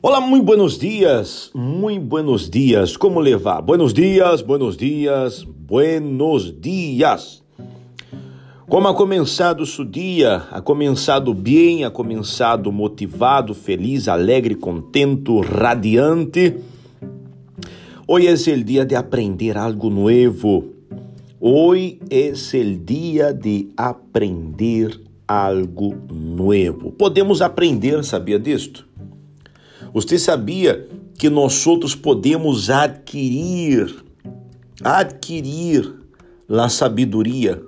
Olá, muito buenos dias, muito buenos dias, como levar? Buenos dias, buenos dias, buenos dias. Como ha começado seu dia? Ha começado bem, ha começado motivado, feliz, alegre, contento, radiante. Hoje é o dia de aprender algo novo. Hoje é o dia de aprender algo novo. Podemos aprender, sabia disto? Você sabia que nós outros podemos adquirir, adquirir a sabedoria,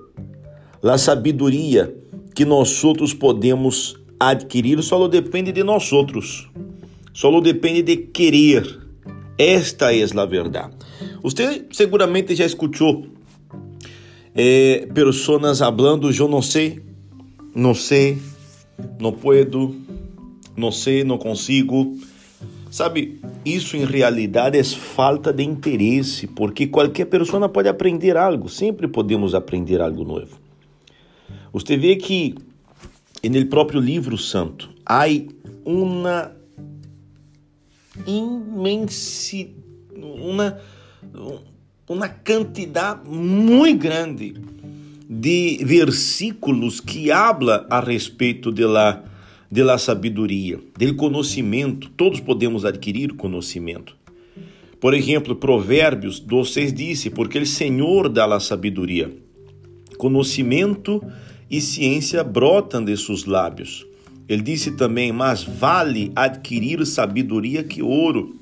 a sabedoria que nós outros podemos adquirir só depende de nós outros, só depende de querer. Esta é a verdade. Você seguramente já escutou eh, pessoas falando, eu não sei, não sei, não puedo, não sei, não consigo. Sabe, isso em realidade é falta de interesse, porque qualquer pessoa pode aprender algo, sempre podemos aprender algo novo. Você vê que no próprio livro santo há uma imensidade, uma, uma quantidade muito grande de versículos que habla a respeito de la de la sabedoria, del conhecimento. Todos podemos adquirir conhecimento. Por exemplo, Provérbios 2,6 disse: Porque o Senhor dá a sabedoria. Conhecimento e ciência brotam de seus lábios. Ele disse também: Mas vale adquirir sabedoria que ouro,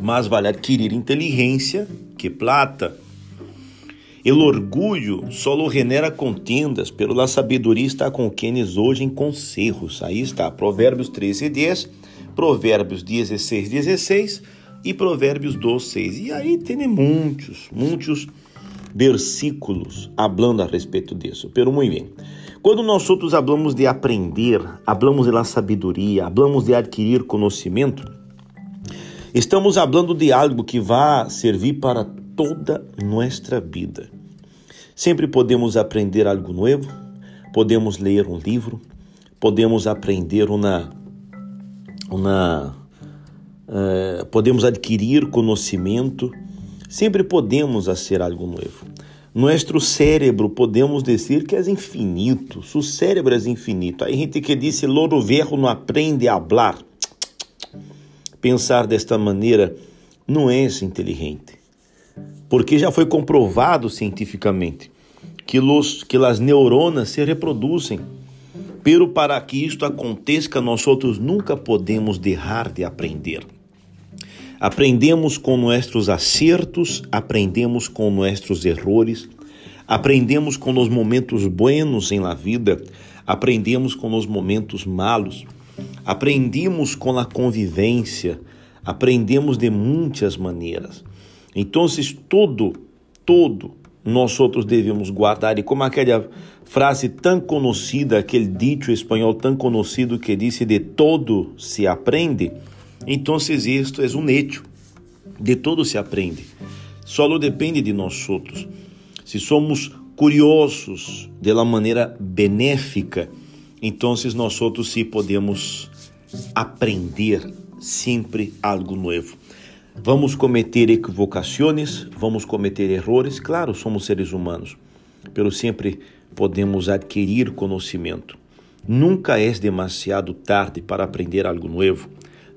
mas vale adquirir inteligência que plata. El orgulho solo genera contendas, pero la sabedoria está com quienes hoje em conselhos. Aí está, Provérbios 13, 10, Provérbios 16, 16 e Provérbios 12, 6. E aí tem muitos, muitos versículos falando a respeito disso. Pero muito bem. Quando nós outros hablamos de aprender, hablamos de la sabedoria, hablamos de adquirir conhecimento, estamos falando de algo que vai servir para toda nossa vida. Sempre podemos aprender algo novo, podemos ler um livro, podemos aprender uma, uma uh, podemos adquirir conhecimento, sempre podemos fazer algo novo. Nosso cérebro podemos dizer que é infinito, seu cérebro é infinito. Aí gente que disse, louro verro não aprende a falar. Pensar desta maneira não é inteligente porque já foi comprovado cientificamente que, los, que as neuronas se reproduzem. Pero para que isto aconteça, nós outros nunca podemos deixar de aprender. Aprendemos com nossos acertos, aprendemos com nossos errores, aprendemos com os momentos buenos em la vida, aprendemos com os momentos malos, aprendemos com a convivência, aprendemos de muitas maneiras. Então, todo, todo nós outros devemos guardar. E como aquela frase tão conhecida, aquele dito espanhol tão conhecido que disse de todo se aprende, então isto é um hecho. De todo se aprende. Só depende de nós outros. Se somos curiosos de la maneira benéfica, então nós outros sim podemos aprender sempre algo novo. Vamos cometer equivocações, vamos cometer errores, claro, somos seres humanos, pero sempre podemos adquirir conhecimento. Nunca é demasiado tarde para aprender algo novo,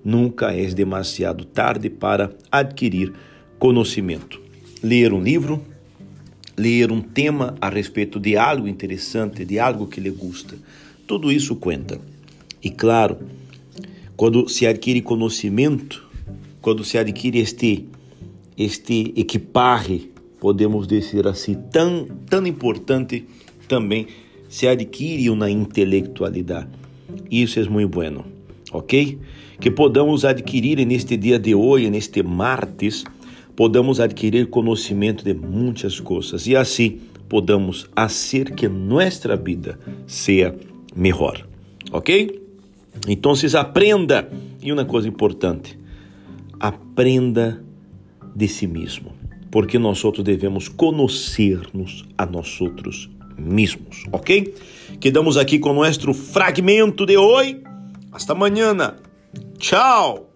nunca é demasiado tarde para adquirir conhecimento. Ler um livro, ler um tema a respeito de algo interessante, de algo que lhe gusta, tudo isso conta. E claro, quando se adquire conhecimento, quando se adquire este, este equipaje, podemos dizer assim, tão, tão importante, também se adquire uma intelectualidade. Isso é muito bueno, ok? Que podamos adquirir neste dia de hoje, neste martes, podamos adquirir conhecimento de muitas coisas e assim podamos fazer que nossa vida seja melhor, ok? Então, aprenda. E uma coisa importante, aprenda de si mesmo, porque nós outros devemos conhecer-nos a nós outros mesmos, ok? Quedamos aqui com nosso fragmento de hoje. Hasta amanhã. Tchau!